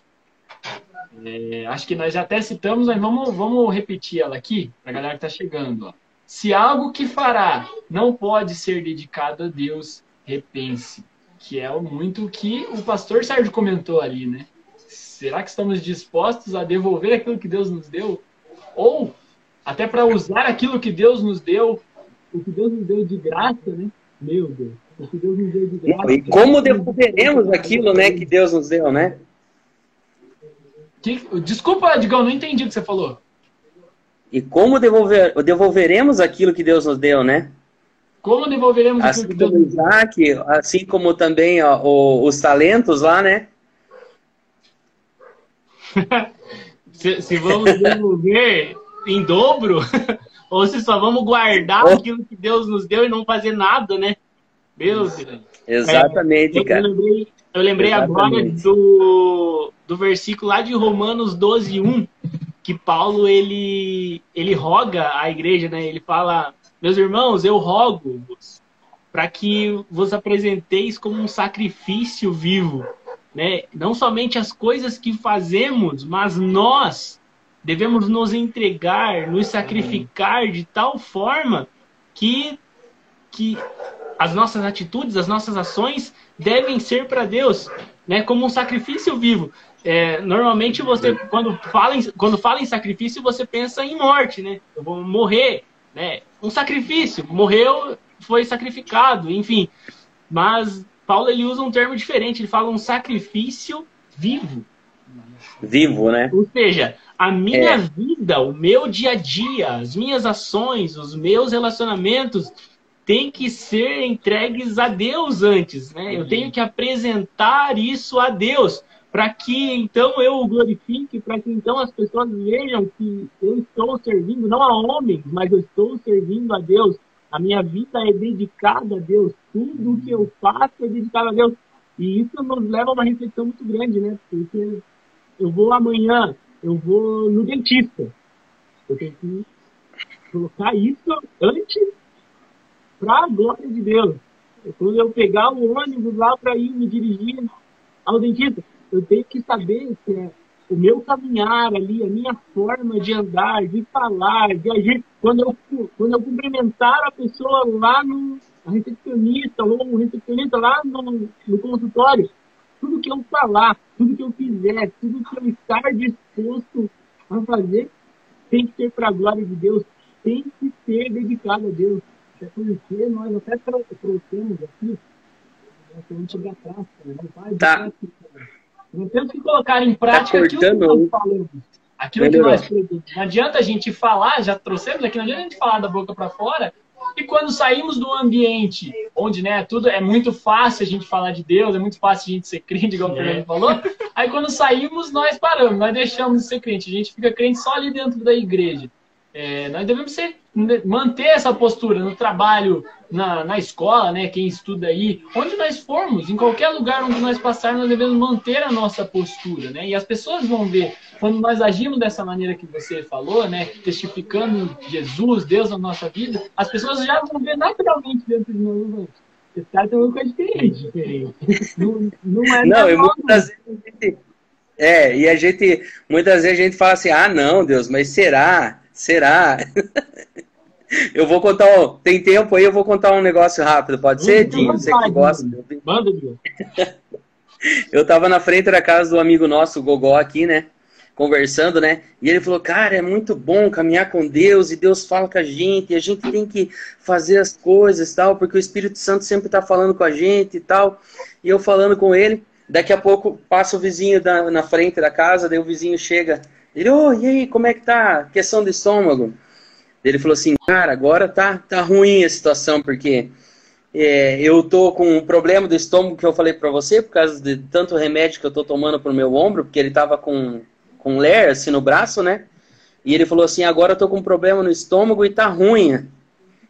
é, acho que nós já até citamos, mas vamos, vamos repetir ela aqui, para a galera que está chegando. Ó. Se algo que fará não pode ser dedicado a Deus, repense. Que é muito o que o pastor Sérgio comentou ali, né? Será que estamos dispostos a devolver aquilo que Deus nos deu? Ou até para usar aquilo que Deus nos deu, o que Deus nos deu de graça, né? Meu Deus. O que Deus nos deu de graça. E como devolveremos aquilo, né, que Deus nos deu, né? Que, desculpa, Digão, não entendi o que você falou. E como devolver, devolveremos aquilo que Deus nos deu, né? Como devolveremos assim aquilo que Deus nos deu? Isaac, assim como também ó, os talentos lá, né? se, se, vamos devolver em dobro, ou se só vamos guardar oh. aquilo que Deus nos deu e não fazer nada, né? Meu Deus. Exatamente, é, eu, cara. Eu lembrei, eu lembrei agora do, do versículo lá de Romanos 12, 1, que Paulo ele, ele roga à igreja, né? Ele fala: Meus irmãos, eu rogo para que vos apresenteis como um sacrifício vivo, né? Não somente as coisas que fazemos, mas nós devemos nos entregar, nos sacrificar de tal forma que que as nossas atitudes, as nossas ações devem ser para Deus, né? Como um sacrifício vivo. É, normalmente você, quando fala, em, quando fala em sacrifício, você pensa em morte, né? Eu vou morrer, né? Um sacrifício, morreu, foi sacrificado, enfim. Mas Paulo ele usa um termo diferente, ele fala um sacrifício vivo. Vivo, né? Ou seja, a minha é. vida, o meu dia a dia, as minhas ações, os meus relacionamentos têm que ser entregues a Deus antes, né? Eu tenho que apresentar isso a Deus para que então eu o glorifique, para que então as pessoas vejam que eu estou servindo não a homens, mas eu estou servindo a Deus. A minha vida é dedicada a Deus. Tudo que eu faço é dedicado a Deus. E isso nos leva a uma reflexão muito grande, né? Porque eu vou amanhã, eu vou no dentista. Eu tenho que colocar isso antes para a glória de Deus. Quando eu pegar o ônibus lá para ir me dirigir ao dentista, eu tenho que saber que é o meu caminhar ali, a minha forma de andar, de falar, de agir. Quando eu, quando eu cumprimentar a pessoa lá no recepcionista ou o recepcionista lá no, no consultório, tudo que eu falar, tudo que eu fizer, tudo que eu estar disposto a fazer, tem que ser para a glória de Deus, tem que ser dedicado a Deus. É porque nós até trouxemos aqui a gente da prática, né? Tá. Não temos que colocar em prática tá aquilo que nós falamos. Aquilo que nós. Não adianta a gente falar, já trouxemos aqui, não adianta a gente falar da boca para fora e quando saímos do ambiente onde, né, tudo é muito fácil a gente falar de Deus, é muito fácil a gente ser crente, igual o Fernando falou, aí quando saímos, nós paramos, nós deixamos de ser crente, a gente fica crente só ali dentro da igreja. É, nós devemos ser, manter essa postura no trabalho, na, na escola, né? Quem estuda aí, onde nós formos, em qualquer lugar onde nós passarmos, nós devemos manter a nossa postura, né? E as pessoas vão ver quando nós agimos dessa maneira que você falou, né? Testificando Jesus, Deus na nossa vida, as pessoas já vão ver naturalmente dentro de nós. Esse cara tem uma coisa diferente. diferente. Não, não é não, eu muitas vezes é, e a gente, muitas vezes a gente fala assim, ah, não, Deus, mas será? Será? eu vou contar, um, tem tempo aí, eu vou contar um negócio rápido, pode ser, Dinho? Você que gosta. Manda, Eu tava na frente da casa do amigo nosso, o Gogó, aqui, né? Conversando, né? E ele falou, cara, é muito bom caminhar com Deus, e Deus fala com a gente, e a gente tem que fazer as coisas tal, porque o Espírito Santo sempre tá falando com a gente e tal. E eu falando com ele, daqui a pouco passa o vizinho da, na frente da casa, daí o vizinho chega ele, ô, oh, e aí, como é que tá questão do estômago? Ele falou assim, cara, agora tá, tá ruim a situação, porque é, eu tô com um problema do estômago que eu falei para você, por causa de tanto remédio que eu tô tomando pro meu ombro, porque ele tava com, com ler, assim, no braço, né? E ele falou assim, agora eu tô com um problema no estômago e tá ruim.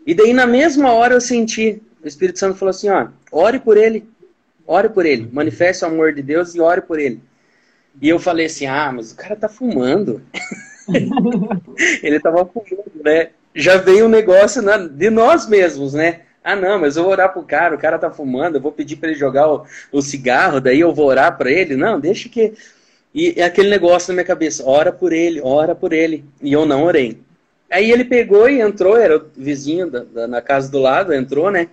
E daí, na mesma hora, eu senti, o Espírito Santo falou assim, ó, ore por ele, ore por ele, manifeste o amor de Deus e ore por ele. E eu falei assim, ah, mas o cara tá fumando. ele tava fumando, né? Já veio um negócio na, de nós mesmos, né? Ah, não, mas eu vou orar pro cara, o cara tá fumando, eu vou pedir para ele jogar o, o, cigarro, daí eu vou orar para ele. Não, deixa que. E é aquele negócio na minha cabeça, ora por ele, ora por ele. E eu não orei. Aí ele pegou e entrou, era o vizinho da, da, na casa do lado, entrou, né?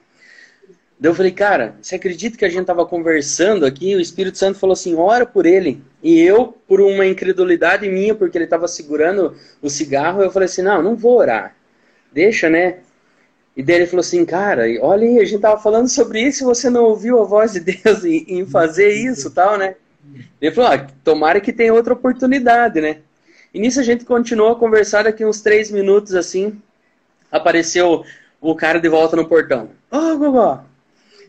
Daí eu falei, cara, você acredita que a gente tava conversando aqui? O Espírito Santo falou assim: ora por ele. E eu, por uma incredulidade minha, porque ele tava segurando o cigarro, eu falei assim: não, não vou orar. Deixa, né? E daí ele falou assim, cara, olha aí, a gente tava falando sobre isso e você não ouviu a voz de Deus em, em fazer isso tal, né? Ele falou, ah, tomara que tenha outra oportunidade, né? E nisso a gente continuou a conversar daqui uns três minutos assim, apareceu o cara de volta no portão. Ô, oh, Gogó,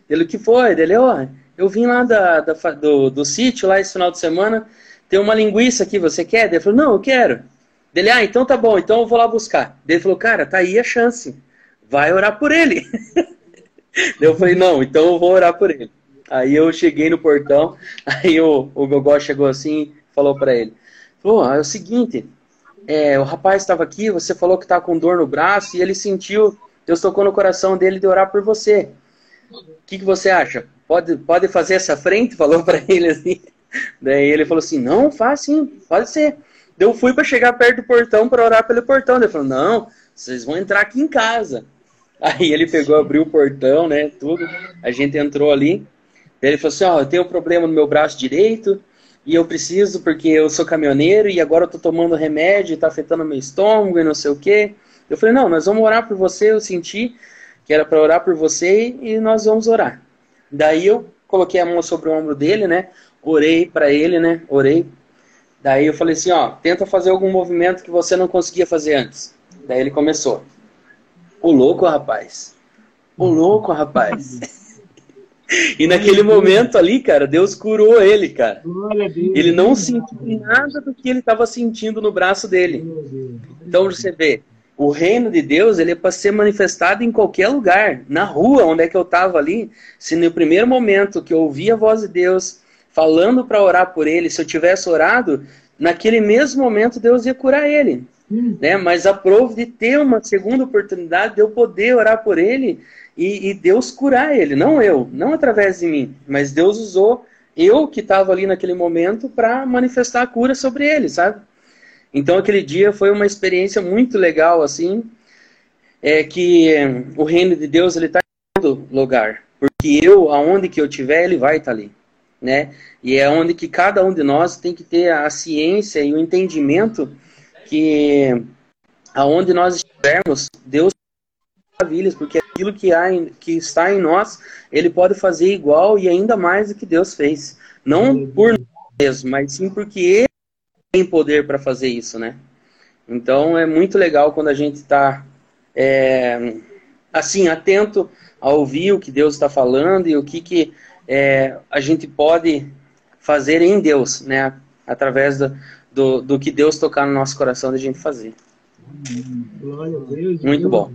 ele, o que foi? Ele, ó, oh, eu vim lá da, da, do, do sítio lá esse final de semana, tem uma linguiça aqui, você quer? Ele falou, não, eu quero. Ele, ah, então tá bom, então eu vou lá buscar. Ele falou, cara, tá aí a chance, vai orar por ele. eu falei, não, então eu vou orar por ele. Aí eu cheguei no portão, aí o, o Gogó chegou assim falou para ele, Pô, é o seguinte, é, o rapaz estava aqui, você falou que tá com dor no braço e ele sentiu, Deus tocou no coração dele de orar por você. Que, que você acha? Pode, pode fazer essa frente? Falou para ele assim. Daí ele falou assim: Não, faz sim, pode ser. Eu fui para chegar perto do portão para orar pelo portão. Ele falou: Não, vocês vão entrar aqui em casa. Aí ele pegou, abriu o portão, né? Tudo. A gente entrou ali. Daí ele falou assim: Ó, oh, eu tenho um problema no meu braço direito e eu preciso porque eu sou caminhoneiro e agora eu tô tomando remédio e tá afetando meu estômago e não sei o quê. Eu falei: Não, nós vamos orar por você. Eu senti que era para orar por você e nós vamos orar. Daí eu coloquei a mão sobre o ombro dele, né? Orei para ele, né? Orei. Daí eu falei assim, ó, tenta fazer algum movimento que você não conseguia fazer antes. Daí ele começou. O louco, rapaz. O louco, rapaz. e naquele momento ali, cara, Deus curou ele, cara. Ele não sentiu nada do que ele estava sentindo no braço dele. Então você vê, o reino de Deus ele é para ser manifestado em qualquer lugar, na rua, onde é que eu estava ali. Se no primeiro momento que eu ouvi a voz de Deus falando para orar por ele, se eu tivesse orado, naquele mesmo momento Deus ia curar ele. Hum. Né? Mas aprove de ter uma segunda oportunidade de eu poder orar por ele e, e Deus curar ele, não eu, não através de mim, mas Deus usou eu que estava ali naquele momento para manifestar a cura sobre ele, sabe? Então aquele dia foi uma experiência muito legal, assim, é que o reino de Deus ele está em todo lugar, porque eu, aonde que eu tiver, ele vai estar tá ali, né? E é onde que cada um de nós tem que ter a ciência e o entendimento que aonde nós estivermos, Deus maravilhas, porque aquilo que há em, que está em nós, ele pode fazer igual e ainda mais do que Deus fez, não por nós mesmos, mas sim porque tem poder para fazer isso, né? Então é muito legal quando a gente está é, assim atento a ouvir o que Deus está falando e o que, que é, a gente pode fazer em Deus, né? Através do, do, do que Deus tocar no nosso coração da gente fazer. Glória a Deus. Muito bom.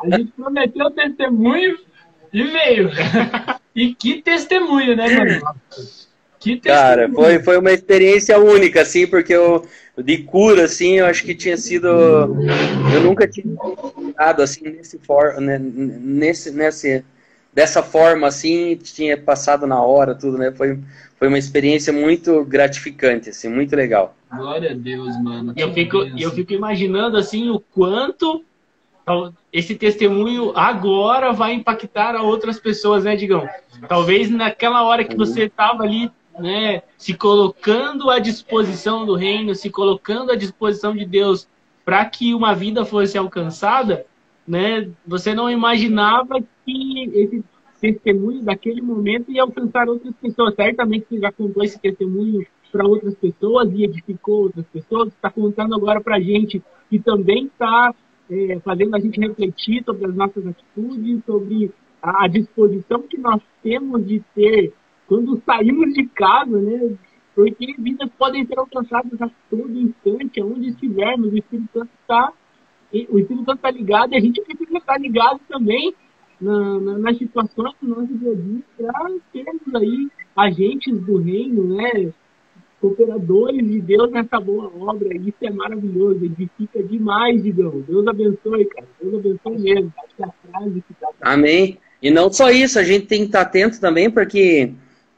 A gente prometeu testemunho e veio. E que testemunho, né, mano? Que Cara, foi, foi uma experiência única, assim, porque eu, de cura, assim, eu acho que tinha sido. Eu nunca tinha dado assim nesse for, né, nesse, nesse, dessa forma, assim, tinha passado na hora, tudo, né? Foi, foi uma experiência muito gratificante, assim, muito legal. Glória a Deus, mano. E eu fico, eu fico imaginando, assim, o quanto esse testemunho agora vai impactar a outras pessoas, né, Digão? Talvez naquela hora que você estava ali né, se colocando à disposição do reino, se colocando à disposição de Deus para que uma vida fosse alcançada, né, você não imaginava que esse testemunho daquele momento ia alcançar outras pessoas. Certamente você já contou esse testemunho para outras pessoas e edificou outras pessoas. Está contando agora para a gente que também está é, fazendo a gente refletir sobre as nossas atitudes, sobre a disposição que nós temos de ter quando saímos de casa, né? Porque vidas podem ser alcançadas a todo instante, aonde estivermos, o Espírito Santo está o Espírito Santo está ligado e a gente precisa estar ligado também na, na, nas situações do nosso dia a dia para termos aí agentes do reino, né? cooperadores de Deus nessa boa obra. Isso é maravilhoso, edifica demais, Digão. Deus abençoe, cara. Deus abençoe mesmo. Acho que a frase que tá... Amém. E não só isso, a gente tem que estar atento também, porque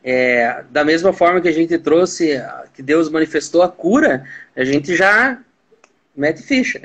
é, da mesma forma que a gente trouxe, que Deus manifestou a cura, a gente já mete ficha.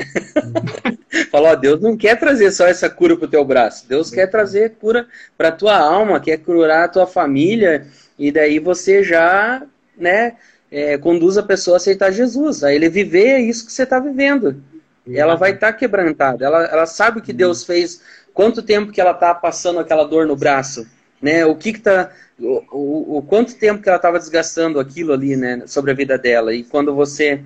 Falou, Deus não quer trazer só essa cura para o teu braço. Deus quer trazer cura para a tua alma, quer curar a tua família. E daí você já né, é, conduz a pessoa a aceitar Jesus, a ele viver isso que você está vivendo. Ela vai estar tá quebrantada. Ela, ela sabe o que Deus fez, quanto tempo que ela está passando aquela dor no braço. Né, o que, que tá. O, o, o quanto tempo que ela estava desgastando aquilo ali, né, sobre a vida dela. E quando você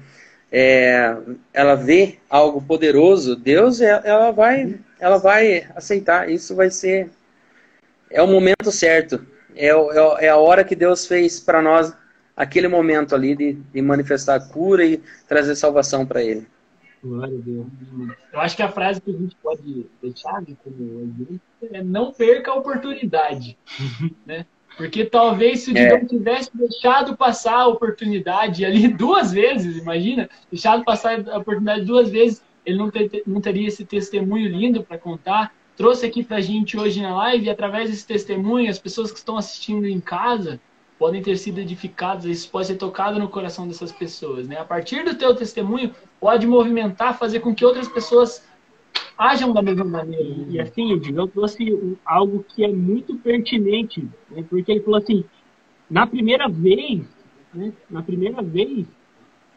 é, ela vê algo poderoso, Deus, é, ela vai, ela vai aceitar. Isso vai ser é o momento certo. É, é, é a hora que Deus fez para nós aquele momento ali de, de manifestar cura e trazer salvação para ele. Glória a Deus. Eu acho que a frase que a gente pode deixar né, como é não perca a oportunidade, né? Porque talvez se o Digão é. tivesse deixado passar a oportunidade ali duas vezes, imagina, deixado passar a oportunidade duas vezes, ele não, ter, não teria esse testemunho lindo para contar. Trouxe aqui para a gente hoje na live, e através desse testemunho, as pessoas que estão assistindo em casa podem ter sido edificadas, isso pode ser tocado no coração dessas pessoas. Né? A partir do teu testemunho, pode movimentar, fazer com que outras pessoas ajam da mesma maneira. E assim, o Digão trouxe algo que é muito pertinente, né? porque ele falou assim, na primeira vez, né? na primeira vez,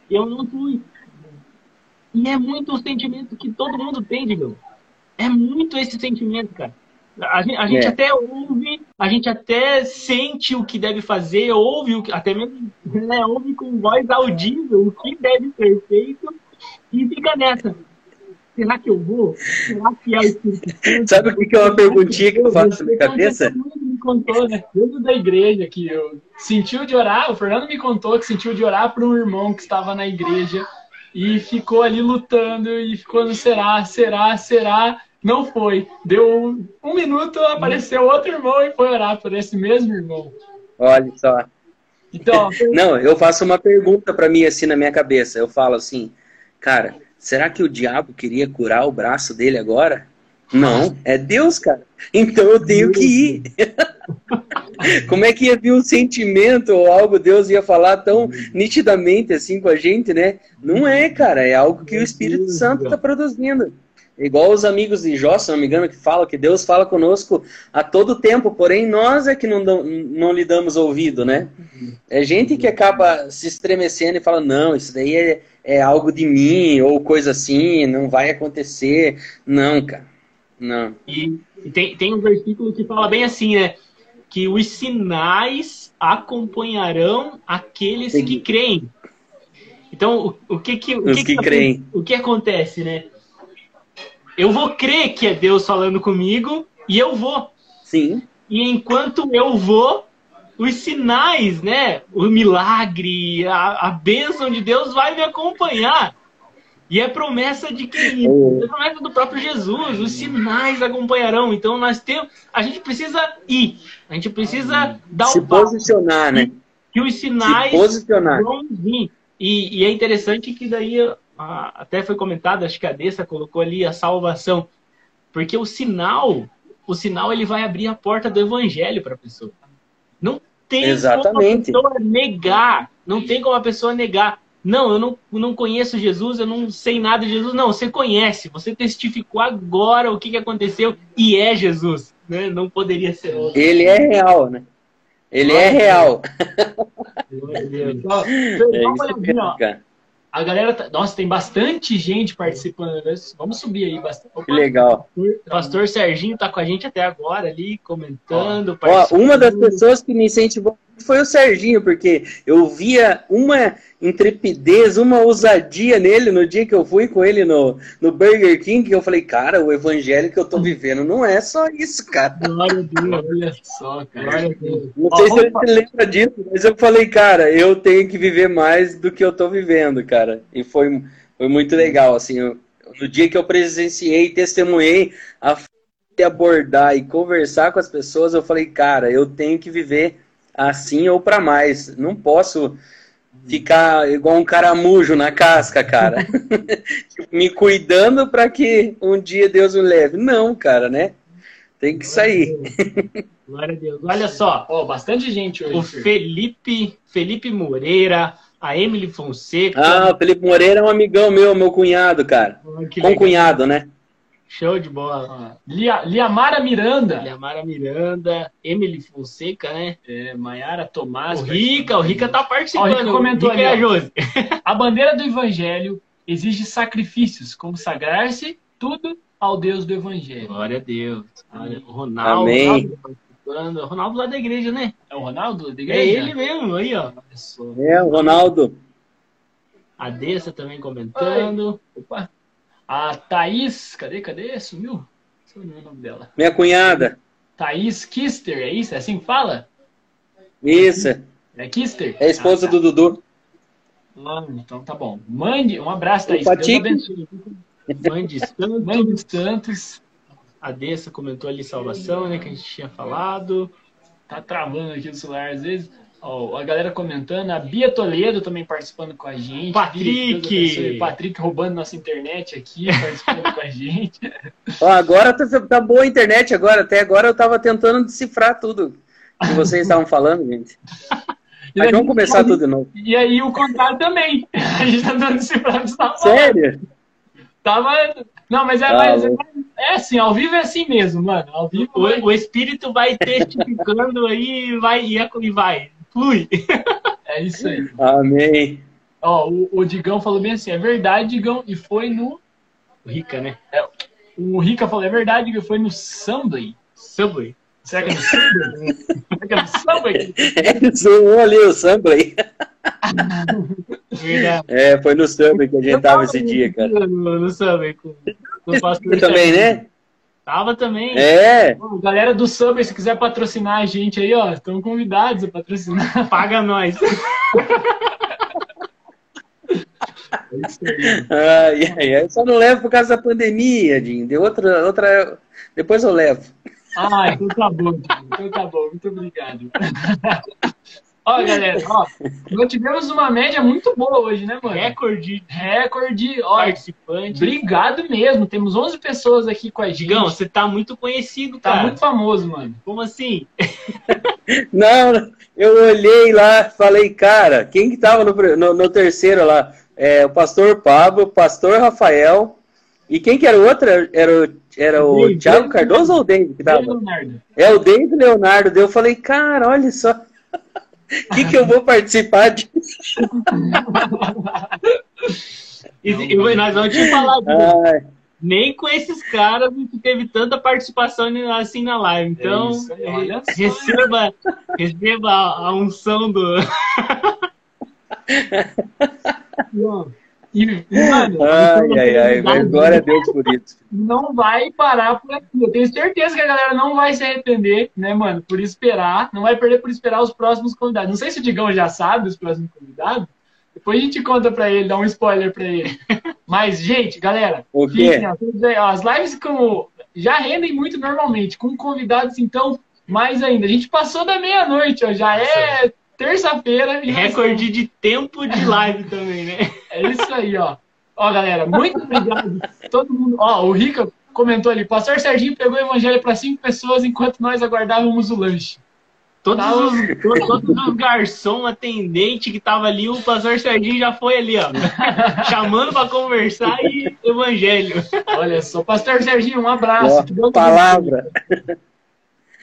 eu não fui. E é muito o sentimento que todo mundo tem, Digão. É muito esse sentimento, cara. A gente, a gente é. até ouve, a gente até sente o que deve fazer, ouve, o que, até mesmo né, ouve com voz audível o que deve ser feito e fica nessa será que eu vou? Será que é o Espírito Santo? Sabe o que, é uma perguntinha que eu faço na cabeça? Me contou, né? Dentro da igreja que eu sentiu de orar, o Fernando me contou que sentiu de orar para um irmão que estava na igreja e ficou ali lutando e ficou no será, será, será. Não foi. Deu um minuto, apareceu outro irmão e foi orar por esse mesmo irmão. Olha só. Então, não, eu faço uma pergunta para mim assim na minha cabeça. Eu falo assim, cara, Será que o diabo queria curar o braço dele agora? Não, é Deus, cara. Então eu tenho que ir. Como é que ia vir um sentimento ou algo Deus ia falar tão nitidamente assim com a gente, né? Não é, cara. É algo que o Espírito Santo está produzindo. Igual os amigos de Jó, se não me engano, que falam que Deus fala conosco a todo tempo, porém nós é que não, não lhe damos ouvido, né? É gente que acaba se estremecendo e fala, não, isso daí é, é algo de mim, ou coisa assim, não vai acontecer. Não, cara. Não. E, e tem, tem um versículo que fala bem assim, né? Que os sinais acompanharão aqueles que creem. Então, o, o que que, o que, que, que, creem. o que acontece, né? Eu vou crer que é Deus falando comigo e eu vou. Sim. E enquanto eu vou, os sinais, né? O milagre, a, a bênção de Deus vai me acompanhar. E é promessa de quem? É promessa do próprio Jesus. Os sinais acompanharão. Então nós temos, a gente precisa ir. A gente precisa dar Se posicionar, né? Que os sinais Se posicionar. vão vir. E, e é interessante que daí até foi comentado, acho que a Dessa colocou ali a salvação, porque o sinal, o sinal ele vai abrir a porta do evangelho para a pessoa. Não tem Exatamente. como a pessoa negar, não tem como a pessoa negar. Não, eu não, não conheço Jesus, eu não sei nada de Jesus. Não, você conhece, você testificou agora o que, que aconteceu e é Jesus. Né? Não poderia ser outro. Ele é real, né? Ele é real. É isso, cara. A galera, tá... nossa, tem bastante gente participando. Né? Vamos subir aí bastante. Que legal. O pastor Serginho tá com a gente até agora ali, comentando. Ó, uma das pessoas que me incentivou foi o Serginho, porque eu via uma intrepidez, uma ousadia nele no dia que eu fui com ele no, no Burger King, que eu falei, cara, o evangelho que eu tô vivendo não é só isso, cara. Glória a Deus, olha só, cara. Não sei se você lembra disso, mas eu falei, cara, eu tenho que viver mais do que eu tô vivendo, cara. E foi, foi muito legal, assim, eu, no dia que eu presenciei, testemunhei a abordar e conversar com as pessoas, eu falei, cara, eu tenho que viver assim ou para mais. Não posso ficar igual um caramujo na casca, cara. me cuidando para que um dia Deus me leve. Não, cara, né? Tem que sair. Glória a Deus. Olha só. Ó, bastante gente hoje. O Felipe, Felipe Moreira, a Emily Fonseca. Ah, o Felipe Moreira é um amigão meu, meu cunhado, cara. Com legal. cunhado, né? Show de bola. Lia, Liamara Miranda. Liamara Miranda, Emily Fonseca, né? É, Maiara Tomás. O Rica, o Rica tá Ó, o participando. Rica comentou Rica a ali. Josi. A bandeira do evangelho exige sacrifícios, consagrar-se tudo ao Deus do evangelho. Glória a Deus. O Ronaldo. Amém. Ronaldo participando. O Ronaldo lá da igreja, né? É o Ronaldo da É igreja? ele mesmo, aí, ó. É, o Ronaldo. A Dessa também comentando. Opa. A Thaís, cadê, cadê? Sumiu? Sumiu o nome dela. Minha cunhada. Thaís Kister, é isso? É assim que fala? Isso. É Kister? É a esposa Ah, tá. do Dudu. Ah, então tá bom. Mande, um abraço, Thaís. Opa, Deus abençoe. Mande Santos. Mande Santos. A Dessa comentou ali salvação, né? Que a gente tinha falado. Tá travando aqui o celular às vezes. Ó, a galera comentando, a Bia Toledo também participando com a gente. Patrick! Patrick roubando nossa internet aqui, participando com a gente. Ó, agora tá, tá boa a internet agora. Até agora eu tava tentando decifrar tudo que vocês estavam falando, gente. Mas aí- vamos começar tudo de novo. E aí o contrário também. A gente tá dando decifrar o que você tava falando. Sério? Tava. Não, mas é, Ah, mas é, é assim, ao vivo é assim mesmo, mano. Ao vivo O, vai- o Espírito vai testificando aí e vai, e é- e vai. Flui. é isso aí. Amém. Ó, o, o Digão falou bem assim, é verdade, Digão, e foi no. Rica, né? O Rica falou, é verdade, Digão, foi no Subway. Subway. Será que é no Subway? Será que é no Subway? Ele zoou ali o. Verdade. É, foi no samba que a gente tava esse dia, cara. No, no Subway. Com, com o Você também, né? Tava também. É. Galera do Subway, se quiser patrocinar a gente aí, ó, estão convidados a patrocinar. Paga nós. É isso aí. Ai, ai, ai. Só não levo por causa da pandemia, Dinho. De outra, outra. Depois eu levo. Ah, então tá bom, então tá bom, muito obrigado. Ó, galera, ó, nós tivemos uma média muito boa hoje, né, mano? Recorde de Recorde, ó, participantes. obrigado mesmo. Temos 11 pessoas aqui com a gente. Digão, você tá muito conhecido, tá cara. muito famoso, mano. Como assim? Não, eu olhei lá, falei, cara, quem que tava no, no, no terceiro lá? É, o pastor Pablo, o pastor Rafael. E quem que era o outro? Era o, era o David. Thiago Cardoso ou o David que tava? Leonardo. É o David Leonardo. Eu falei, cara, olha só. O que, que eu vou participar disso? E, e nós vamos te falar, nem com esses caras gente teve tanta participação assim na live. Então, É só. receba, receba a, a unção do. E, mano, ai, ai, ai, mas glória a Deus por isso. não vai parar por aqui. Eu tenho certeza que a galera não vai se arrepender, né, mano, por esperar. Não vai perder por esperar os próximos convidados. Não sei se o Digão já sabe os próximos convidados. Depois a gente conta pra ele, dá um spoiler pra ele. Mas, gente, galera, O fiquem as lives como já rendem muito normalmente, com convidados, então, mais ainda. A gente passou da meia-noite, ó, já é terça-feira. e nós Recorde de tempo de live também, né? é isso aí, ó. Ó, galera, muito obrigado. Todo mundo. Ó, o Rica comentou ali: Pastor Serginho pegou o evangelho para cinco pessoas enquanto nós aguardávamos o lanche. Todos Tá. os, todos, todos os garçom, atendente que tava ali, o pastor Serginho já foi ali, ó. chamando pra conversar e evangelho. Olha só, Pastor Serginho, um abraço. Ó, Que bom que palavra.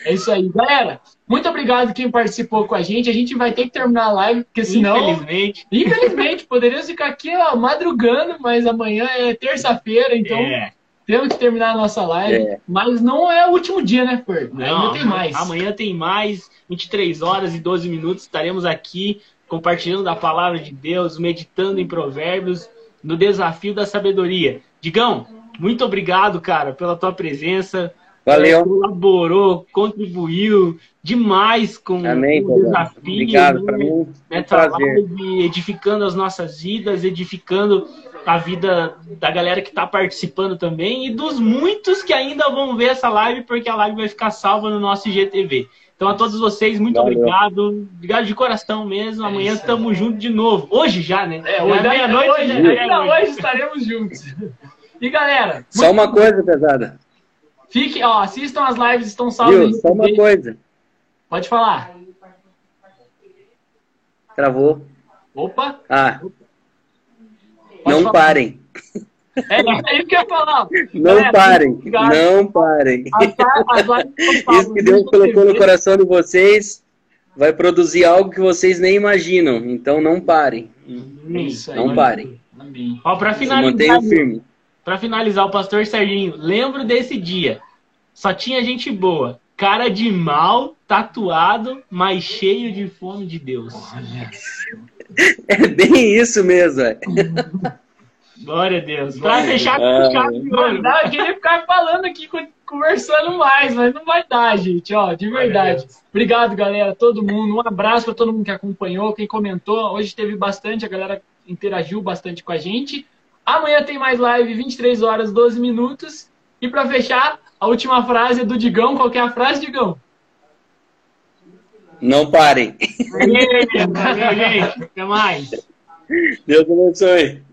É isso aí, galera. Muito obrigado quem participou com a gente. A gente vai ter que terminar a live, porque senão. Infelizmente. Infelizmente, poderíamos ficar aqui ó, madrugando, mas amanhã é terça-feira, então É. temos que terminar a nossa live. É. Mas não é o último dia, né, Fer? Não, Ainda tem mais. Amanhã tem mais, 23 horas e 12 minutos. Estaremos aqui compartilhando da palavra de Deus, meditando em provérbios, no desafio da sabedoria. Digão, muito obrigado, cara, pela tua presença. Valeu. Colaborou, contribuiu demais com Amém, o desafio. Obrigado. né? Para mim, é um Nessa prazer. edificando as nossas vidas, edificando a vida da galera que está participando também e dos muitos que ainda vão ver essa live, porque a live vai ficar salva no nosso IGTV. Então, a todos vocês, muito Valeu. obrigado. Obrigado de coração mesmo. Amanhã isso aí. estamos juntos de novo. Hoje já, né? É, hoje, meia-noite. hoje, ainda é hoje estaremos juntos. E galera, Só uma coisa, pesada. Fique, ó, assistam as lives, estão salvas. Viu? Só uma coisa. Pode falar. Travou. Opa, Ah, não falar. parem. é, é isso que eu ia falar. Não Galera, parem. obrigado. Não parem. As, as Isso que Deus colocou no coração de vocês vai produzir algo que vocês nem imaginam. Então não parem. É isso aí. Não parem. Amém. Ó, pra finalizar, mantenham firmes. Pra finalizar, o pastor Serginho, lembro desse dia. Só tinha gente boa. Cara de mal, tatuado, mas cheio de fome de Deus. É bem isso mesmo. é. Glória a Deus. Pra fechar com chave de ouro. Dá, eu queria ficar falando aqui, con- conversando mais, mas não vai dar, gente, ó, de verdade. Obrigado, galera, todo mundo. Um abraço para todo mundo que acompanhou, quem comentou. Hoje teve bastante, a galera interagiu bastante com a gente. Amanhã tem mais live, 23 horas, 12 minutos. E para fechar, a última frase é do Digão. Qual é a frase, Digão? Não parem. Valeu, gente. Até mais. Deus abençoe.